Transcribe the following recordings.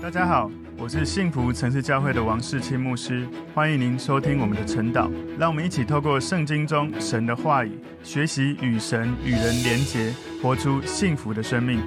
大家好，我是幸福城市教会的王世清牧师，欢迎您收听我们的晨祷。让我们一起透过圣经中神的话语，学习与神与人连结，活出幸福的生命。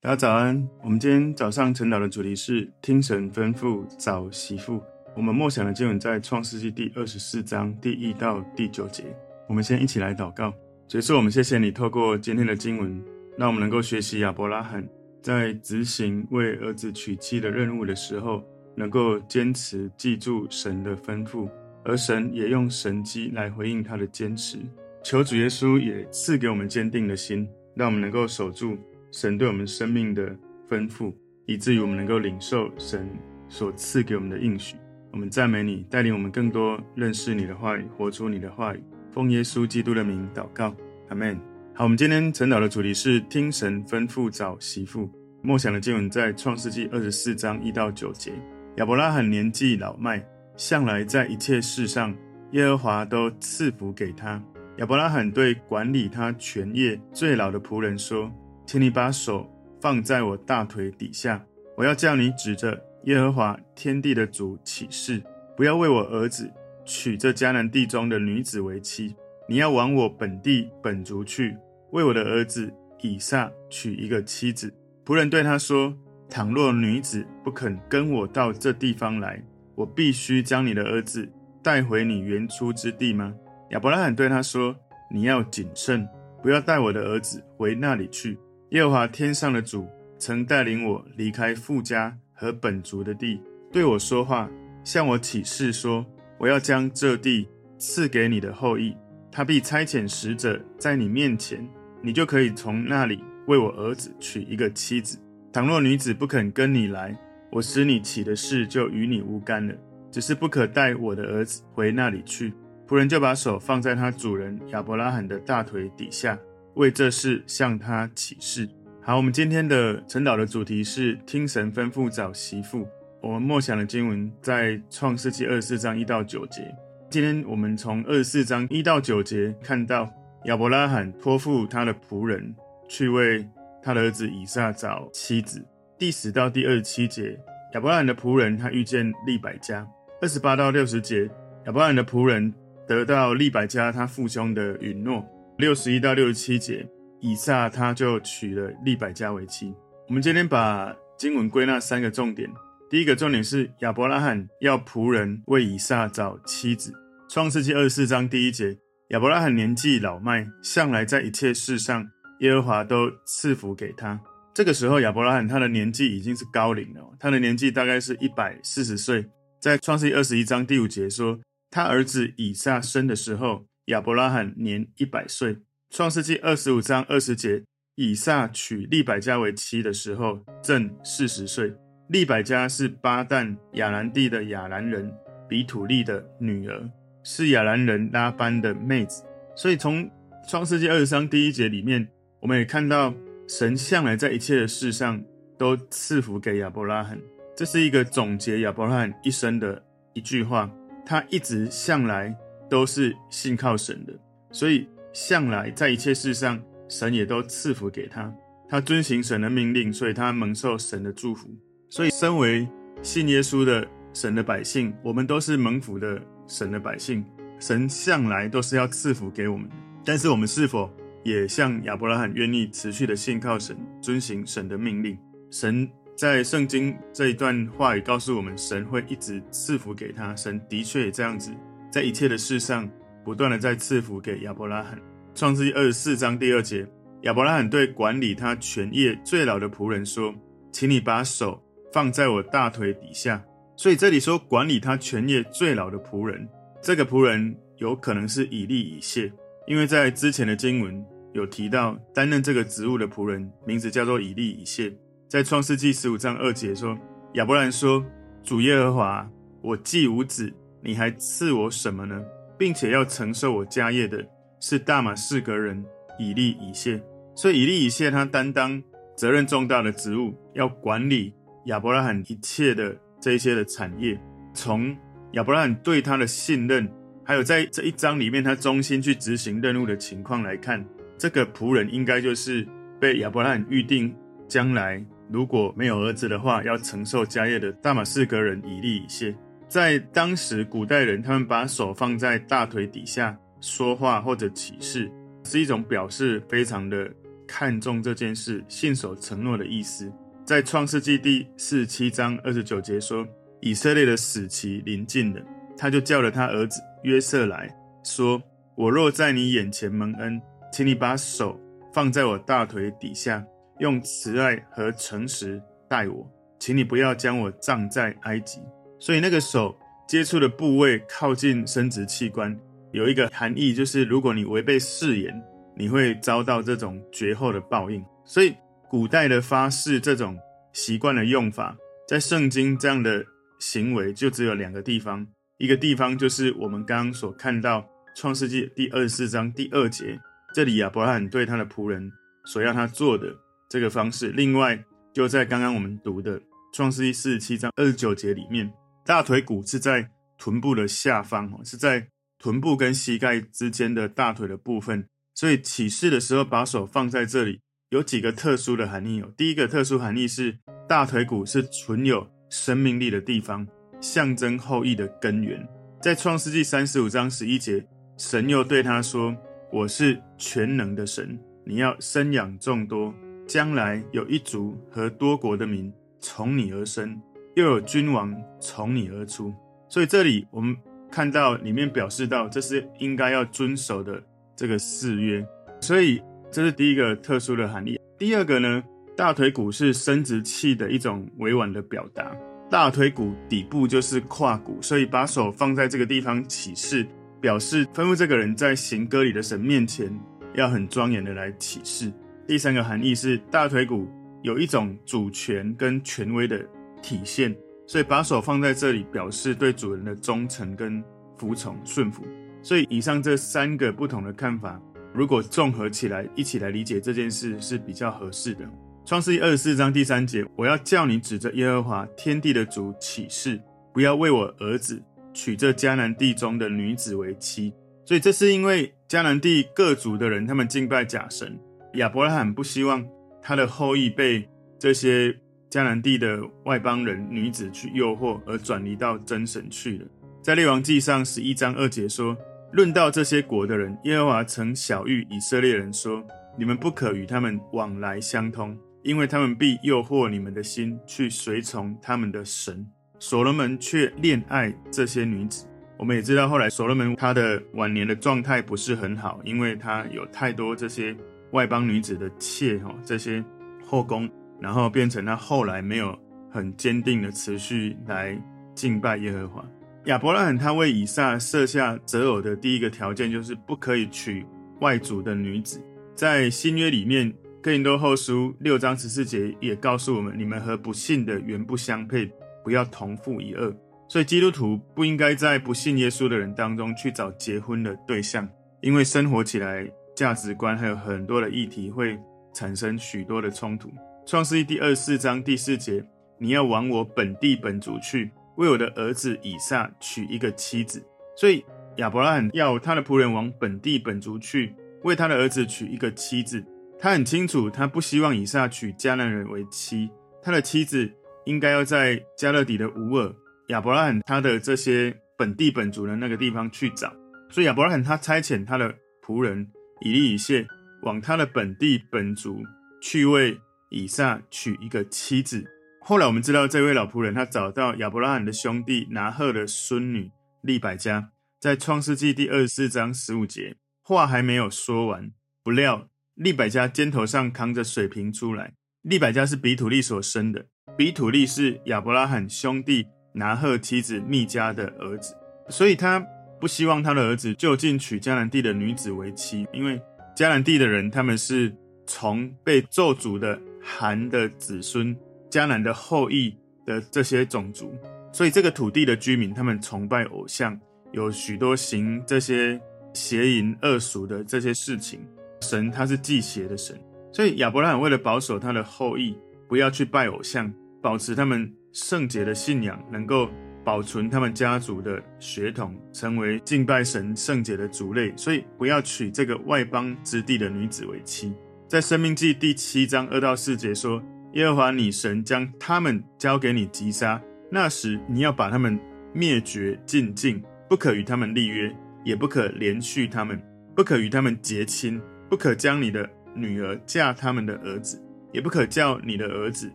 大家早安，我们今天早上晨祷的主题是听神吩咐找媳妇。我们默想的经文在创世纪第二十四章第一到第九节。我们先一起来祷告，结束，我们谢谢你透过今天的经文，让我们能够学习亚伯拉罕。在执行为儿子娶妻的任务的时候，能够坚持记住神的吩咐，而神也用神迹来回应他的坚持。求主耶稣也赐给我们坚定的心，让我们能够守住神对我们生命的吩咐，以至于我们能够领受神所赐给我们的应许。我们赞美你，带领我们更多认识你的话语，活出你的话语。奉耶稣基督的名祷告，阿门。好，我们今天晨祷的主题是听神吩咐找媳妇。默想的经文在创世纪二十四章一到九节。亚伯拉罕年纪老迈，向来在一切事上，耶和华都赐福给他。亚伯拉罕对管理他全业最老的仆人说：“请你把手放在我大腿底下，我要叫你指着耶和华天地的主起誓，不要为我儿子娶这迦南地中的女子为妻，你要往我本地本族去。”为我的儿子以撒娶一个妻子。仆人对他说：“倘若女子不肯跟我到这地方来，我必须将你的儿子带回你原出之地吗？”亚伯拉罕对他说：“你要谨慎，不要带我的儿子回那里去。耶和华天上的主曾带领我离开富家和本族的地，对我说话，向我起誓说：我要将这地赐给你的后裔。他必差遣使者在你面前。”你就可以从那里为我儿子娶一个妻子。倘若女子不肯跟你来，我使你起的誓就与你无干了。只是不可带我的儿子回那里去。仆人就把手放在他主人亚伯拉罕的大腿底下，为这事向他起誓。好，我们今天的晨祷的主题是听神吩咐找媳妇。我们默想的经文在创世纪二十四章一到九节。今天我们从二十四章一到九节看到。亚伯拉罕托付他的仆人去为他的儿子以撒找妻子。第十到第二十七节，亚伯拉罕的仆人他遇见利百加。二十八到六十节，亚伯拉罕的仆人得到利百加他父兄的允诺。六十一到六十七节，以撒他就娶了利百加为妻。我们今天把经文归纳三个重点。第一个重点是亚伯拉罕要仆人为以撒找妻子。创世纪二十四章第一节。亚伯拉罕年纪老迈，向来在一切事上，耶和华都赐福给他。这个时候，亚伯拉罕他的年纪已经是高龄了，他的年纪大概是一百四十岁。在创世记二十一章第五节说，他儿子以撒生的时候，亚伯拉罕年一百岁。创世记二十五章二十节，以撒娶利百加为妻的时候，正四十岁。利百加是巴旦亚兰地的亚兰人比土利的女儿。是亚兰人拉班的妹子，所以从创世纪二十章第一节里面，我们也看到神向来在一切的事上都赐福给亚伯拉罕。这是一个总结亚伯拉罕一生的一句话。他一直向来都是信靠神的，所以向来在一切事上，神也都赐福给他。他遵行神的命令，所以他蒙受神的祝福。所以，身为信耶稣的神的百姓，我们都是蒙福的。神的百姓，神向来都是要赐福给我们，但是我们是否也像亚伯拉罕，愿意持续的信靠神，遵行神的命令？神在圣经这一段话语告诉我们，神会一直赐福给他。神的确也这样子，在一切的事上不断的在赐福给亚伯拉罕。创世记二十四章第二节，亚伯拉罕对管理他全业最老的仆人说：“请你把手放在我大腿底下。”所以这里说管理他全业最老的仆人，这个仆人有可能是以利以谢，因为在之前的经文有提到担任这个职务的仆人名字叫做以利以谢。在创世纪十五章二节说，亚伯兰说：“主耶和华，我既无子，你还赐我什么呢？并且要承受我家业的是大马士革人以利以谢。所以以利以谢他担当责任重大的职务，要管理亚伯拉罕一切的。”这一些的产业，从亚伯拉罕对他的信任，还有在这一章里面他忠心去执行任务的情况来看，这个仆人应该就是被亚伯拉罕预定将来如果没有儿子的话，要承受家业的大马士革人以利以谢。在当时古代人，他们把手放在大腿底下说话或者起誓，是一种表示非常的看重这件事、信守承诺的意思。在创世纪第四十七章二十九节说，以色列的死期临近了，他就叫了他儿子约瑟来说：“我若在你眼前蒙恩，请你把手。”放在我大腿底下，用慈爱和诚实待我，请你不要将我葬在埃及。所以那个手接触的部位靠近生殖器官，有一个含义，就是如果你违背誓言，你会遭到这种绝后的报应。所以古代的发誓这种习惯的用法，在圣经这样的行为就只有两个地方，一个地方就是我们刚刚所看到创世纪第二十四章第二节。这里亚伯拉罕对他的仆人所要他做的这个方式，另外就在刚刚我们读的创世记四十七章二十九节里面，大腿骨是在臀部的下方，是在臀部跟膝盖之间的大腿的部分。所以起誓的时候把手放在这里，有几个特殊的含义哦。第一个特殊含义是大腿骨是存有生命力的地方，象征后裔的根源。在创世纪三十五章十一节，神又对他说。我是全能的神，你要生养众多，将来有一族和多国的民从你而生，又有君王从你而出。所以这里我们看到里面表示到，这是应该要遵守的这个誓约。所以这是第一个特殊的含义。第二个呢，大腿骨是生殖器的一种委婉的表达，大腿骨底部就是胯骨，所以把手放在这个地方起誓。表示吩咐这个人在行歌礼的神面前要很庄严的来起誓。第三个含义是大腿骨有一种主权跟权威的体现，所以把手放在这里表示对主人的忠诚跟服从顺服。所以以上这三个不同的看法，如果综合起来一起来理解这件事是比较合适的。创世记二十四章第三节，我要叫你指着耶和华天地的主起誓，不要为我儿子。娶这迦南地中的女子为妻，所以这是因为迦南地各族的人，他们敬拜假神。亚伯拉罕不希望他的后裔被这些迦南地的外邦人女子去诱惑，而转移到真神去了。在列王记上十一章二节说：“论到这些国的人，耶和华曾晓谕以色列人说：你们不可与他们往来相通，因为他们必诱惑你们的心，去随从他们的神。”所罗门却恋爱这些女子。我们也知道，后来所罗门他的晚年的状态不是很好，因为他有太多这些外邦女子的妾哈，这些后宫，然后变成他后来没有很坚定的持续来敬拜耶和华。亚伯拉罕他为以撒设下择偶的第一个条件，就是不可以娶外族的女子。在新约里面，哥林多后书六章十四节也告诉我们：你们和不信的原不相配。不要同负一轭，所以基督徒不应该在不信耶稣的人当中去找结婚的对象，因为生活起来价值观还有很多的议题会产生许多的冲突。创世记第二十四章第四节，你要往我本地本族去，为我的儿子以撒娶一个妻子。所以亚伯拉罕要他的仆人往本地本族去，为他的儿子娶一个妻子。他很清楚，他不希望以撒娶迦南人为妻，他的妻子。应该要在迦勒底的乌尔，亚伯拉罕他的这些本地本族的那个地方去找，所以亚伯拉罕他差遣他的仆人以利以谢往他的本地本族去为以撒娶一个妻子。后来我们知道这位老仆人他找到亚伯拉罕的兄弟拿鹤的孙女利百加，在创世纪第二十四章十五节，话还没有说完，不料利百加肩头上扛着水瓶出来。利百加是比土利所生的。比土利是亚伯拉罕兄弟拿鹤妻子密迦的儿子，所以他不希望他的儿子就近娶迦南地的女子为妻，因为迦南地的人他们是从被咒诅的含的子孙，迦南的后裔的这些种族，所以这个土地的居民他们崇拜偶像，有许多行这些邪淫恶俗的这些事情。神他是忌邪的神，所以亚伯拉罕为了保守他的后裔，不要去拜偶像。保持他们圣洁的信仰，能够保存他们家族的血统，成为敬拜神圣洁的族类，所以不要娶这个外邦之地的女子为妻。在生命记第七章二到四节说，耶和华你神将他们交给你击杀，那时你要把他们灭绝尽尽，不可与他们立约，也不可连续他们，不可与他们结亲，不可将你的女儿嫁他们的儿子，也不可叫你的儿子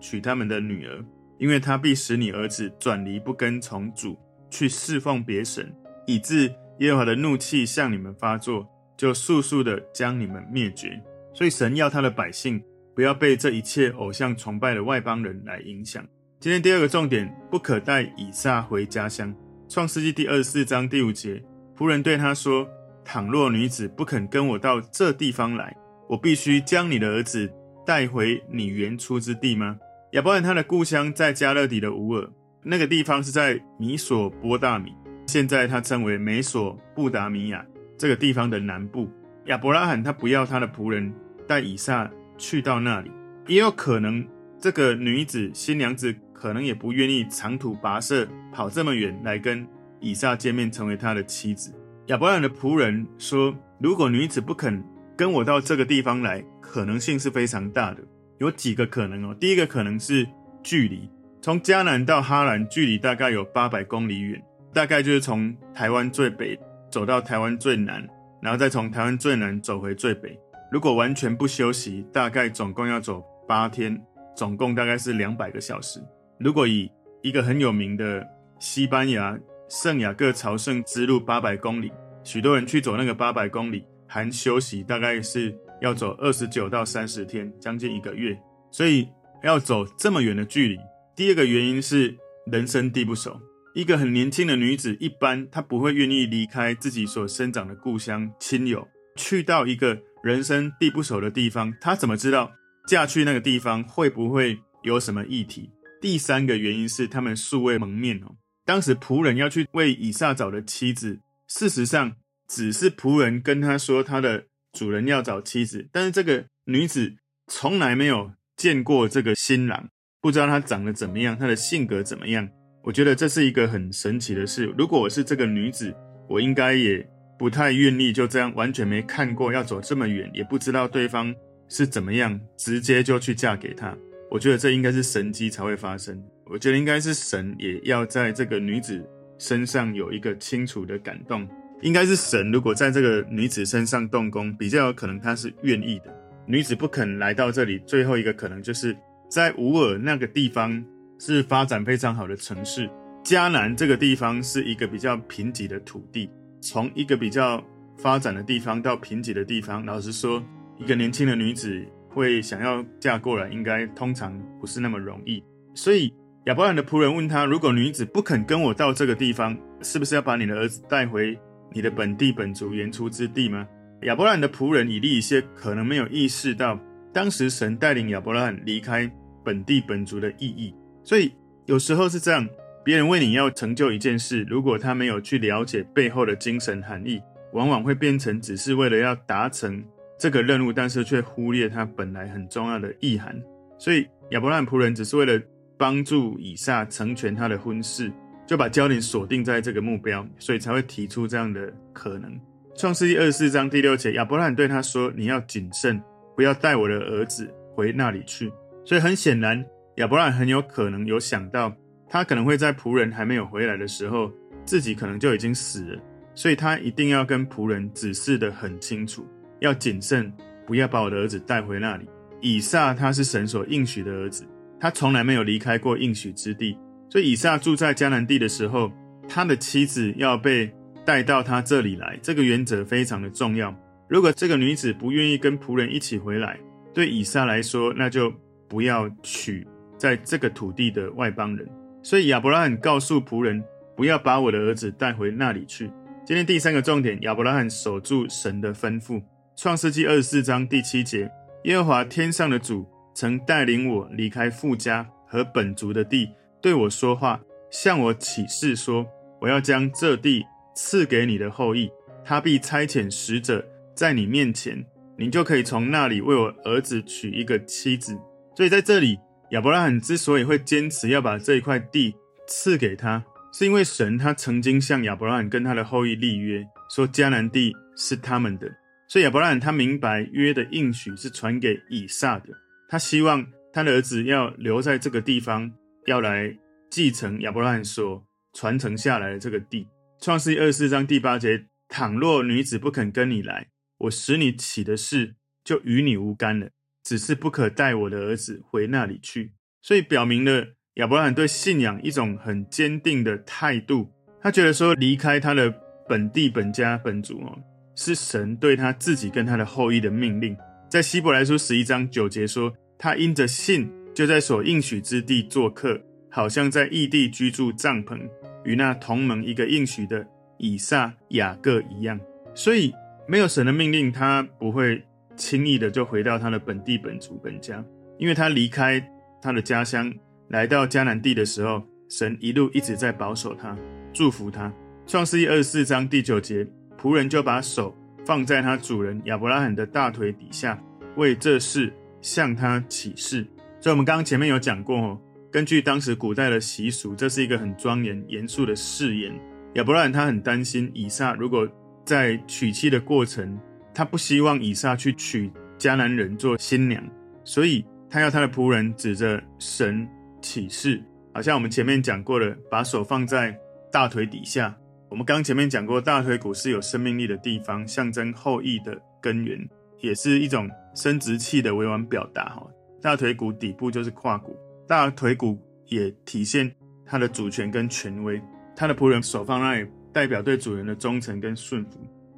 娶他们的女儿，因为他必使你儿子转离不跟从主，去侍奉别神，以致耶和华的怒气向你们发作，就速速的将你们灭绝。所以神要他的百姓。不要被这一切偶像崇拜的外邦人来影响。今天第二个重点，不可带以撒回家乡。创世纪第二十四章第五节，仆人对他说：“倘若女子不肯跟我到这地方来，我必须将你的儿子带回你原出之地吗？”亚伯兰他的故乡在加勒底的乌尔，那个地方是在米索波大米，现在他称为美索布达米亚这个地方的南部。亚伯拉罕他不要他的仆人带以撒。去到那里，也有可能这个女子新娘子可能也不愿意长途跋涉跑这么远来跟以撒见面，成为他的妻子。亚伯兰的仆人说：“如果女子不肯跟我到这个地方来，可能性是非常大的。有几个可能哦。第一个可能是距离，从迦南到哈兰距离大概有八百公里远，大概就是从台湾最北走到台湾最南，然后再从台湾最南走回最北。”如果完全不休息，大概总共要走八天，总共大概是两百个小时。如果以一个很有名的西班牙圣雅各朝圣之路八百公里，许多人去走那个八百公里，含休息，大概是要走二十九到三十天，将近一个月。所以要走这么远的距离，第二个原因是人生地不熟。一个很年轻的女子，一般她不会愿意离开自己所生长的故乡、亲友，去到一个。人生地不熟的地方，她怎么知道嫁去那个地方会不会有什么议题？第三个原因是他们素未谋面哦。当时仆人要去为以撒找的妻子，事实上只是仆人跟他说他的主人要找妻子，但是这个女子从来没有见过这个新郎，不知道他长得怎么样，他的性格怎么样。我觉得这是一个很神奇的事。如果我是这个女子，我应该也。不太愿意就这样完全没看过，要走这么远，也不知道对方是怎么样，直接就去嫁给他。我觉得这应该是神迹才会发生。我觉得应该是神也要在这个女子身上有一个清楚的感动。应该是神如果在这个女子身上动工，比较有可能她是愿意的。女子不肯来到这里，最后一个可能就是在乌尔那个地方是发展非常好的城市，迦南这个地方是一个比较贫瘠的土地。从一个比较发展的地方到贫瘠的地方，老实说，一个年轻的女子会想要嫁过来，应该通常不是那么容易。所以亚伯兰的仆人问他：“如果女子不肯跟我到这个地方，是不是要把你的儿子带回你的本地本族原出之地吗？”亚伯兰的仆人以利以谢可能没有意识到，当时神带领亚伯兰离开本地本族的意义。所以有时候是这样。别人为你要成就一件事，如果他没有去了解背后的精神含义，往往会变成只是为了要达成这个任务，但是却忽略他本来很重要的意涵。所以亚伯兰仆人只是为了帮助以撒成全他的婚事，就把焦点锁定在这个目标，所以才会提出这样的可能。创世记二十四章第六节，亚伯兰对他说：“你要谨慎，不要带我的儿子回那里去。”所以很显然，亚伯兰很有可能有想到。他可能会在仆人还没有回来的时候，自己可能就已经死了，所以他一定要跟仆人指示的很清楚，要谨慎，不要把我的儿子带回那里。以撒他是神所应许的儿子，他从来没有离开过应许之地，所以以撒住在迦南地的时候，他的妻子要被带到他这里来，这个原则非常的重要。如果这个女子不愿意跟仆人一起回来，对以撒来说，那就不要娶在这个土地的外邦人。所以亚伯拉罕告诉仆人，不要把我的儿子带回那里去。今天第三个重点，亚伯拉罕守住神的吩咐。创世纪二十四章第七节，耶和华天上的主曾带领我离开富家和本族的地，对我说话，向我起誓说，我要将这地赐给你的后裔，他必差遣使者在你面前，你就可以从那里为我儿子娶一个妻子。所以在这里。亚伯拉罕之所以会坚持要把这一块地赐给他，是因为神他曾经向亚伯拉罕跟他的后裔立约，说迦南地是他们的。所以亚伯拉罕他明白约的应许是传给以撒的，他希望他的儿子要留在这个地方，要来继承亚伯拉罕所传承下来的这个地。创世二十四章第八节：倘若女子不肯跟你来，我使你起的事就与你无干了，只是不可带我的儿子回那里去。所以表明了亚伯拉罕对信仰一种很坚定的态度。他觉得说离开他的本地、本家、本族哦，是神对他自己跟他的后裔的命令。在希伯来书十一章九节说，他因着信就在所应许之地做客，好像在异地居住帐篷，与那同盟一个应许的以撒、雅各一样。所以没有神的命令，他不会轻易的就回到他的本地、本族、本家，因为他离开他的家乡，来到迦南地的时候，神一路一直在保守他，祝福他。创世记二十四章第九节，仆人就把手放在他主人亚伯拉罕的大腿底下，为这事向他起誓。所以，我们刚刚前面有讲过哦，根据当时古代的习俗，这是一个很庄严、严肃的誓言。亚伯拉罕他很担心以撒，如果在娶妻的过程，他不希望以撒去娶迦南人做新娘，所以他要他的仆人指着神起誓，好像我们前面讲过的，把手放在大腿底下。我们刚前面讲过，大腿骨是有生命力的地方，象征后裔的根源，也是一种生殖器的委婉表达。哈，大腿骨底部就是胯骨，大腿骨也体现他的主权跟权威。他的仆人手放那里，代表对主人的忠诚跟顺服。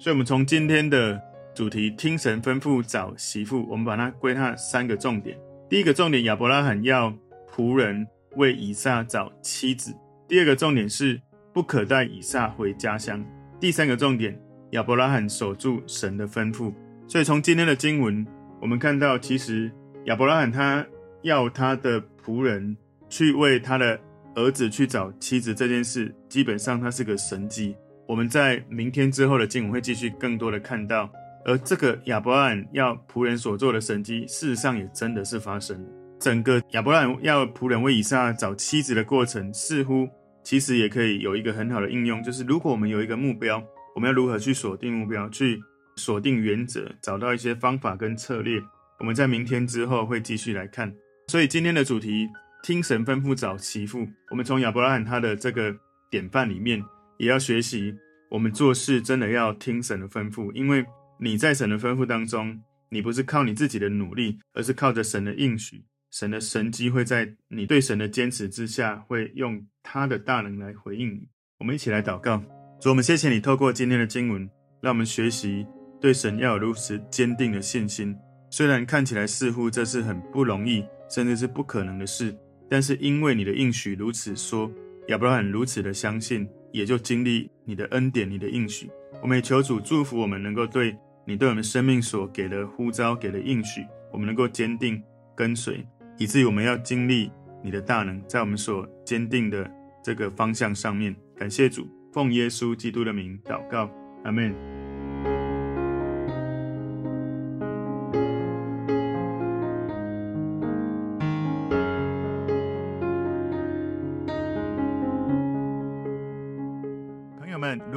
所以，我们从今天的主题“听神吩咐找媳妇”，我们把它归纳三个重点。第一个重点，亚伯拉罕要仆人为以撒找妻子；第二个重点是，不可带以撒回家乡。第三个重点，亚伯拉罕守住神的吩咐。所以从今天的经文，我们看到，其实亚伯拉罕他要他的仆人去为他的儿子去找妻子这件事，基本上它是个神迹。我们在明天之后的经文会继续更多的看到，而这个亚伯拉罕要仆人所做的神迹，事实上也真的是发生了。整个亚伯拉罕要仆人为以撒找妻子的过程，似乎。其实也可以有一个很好的应用，就是如果我们有一个目标，我们要如何去锁定目标，去锁定原则，找到一些方法跟策略。我们在明天之后会继续来看。所以今天的主题，听神吩咐找媳妇。我们从亚伯拉罕他的这个典范里面，也要学习，我们做事真的要听神的吩咐，因为你在神的吩咐当中，你不是靠你自己的努力，而是靠着神的应许。神的神机会在你对神的坚持之下，会用他的大能来回应你。我们一起来祷告，主，我们谢谢你透过今天的经文，让我们学习对神要有如此坚定的信心。虽然看起来似乎这是很不容易，甚至是不可能的事，但是因为你的应许如此说，亚伯拉罕如此的相信，也就经历你的恩典、你的应许。我们也求主祝福我们，能够对你对我们生命所给的呼召、给的应许，我们能够坚定跟随。以至于我们要经历你的大能，在我们所坚定的这个方向上面，感谢主，奉耶稣基督的名祷告，阿门。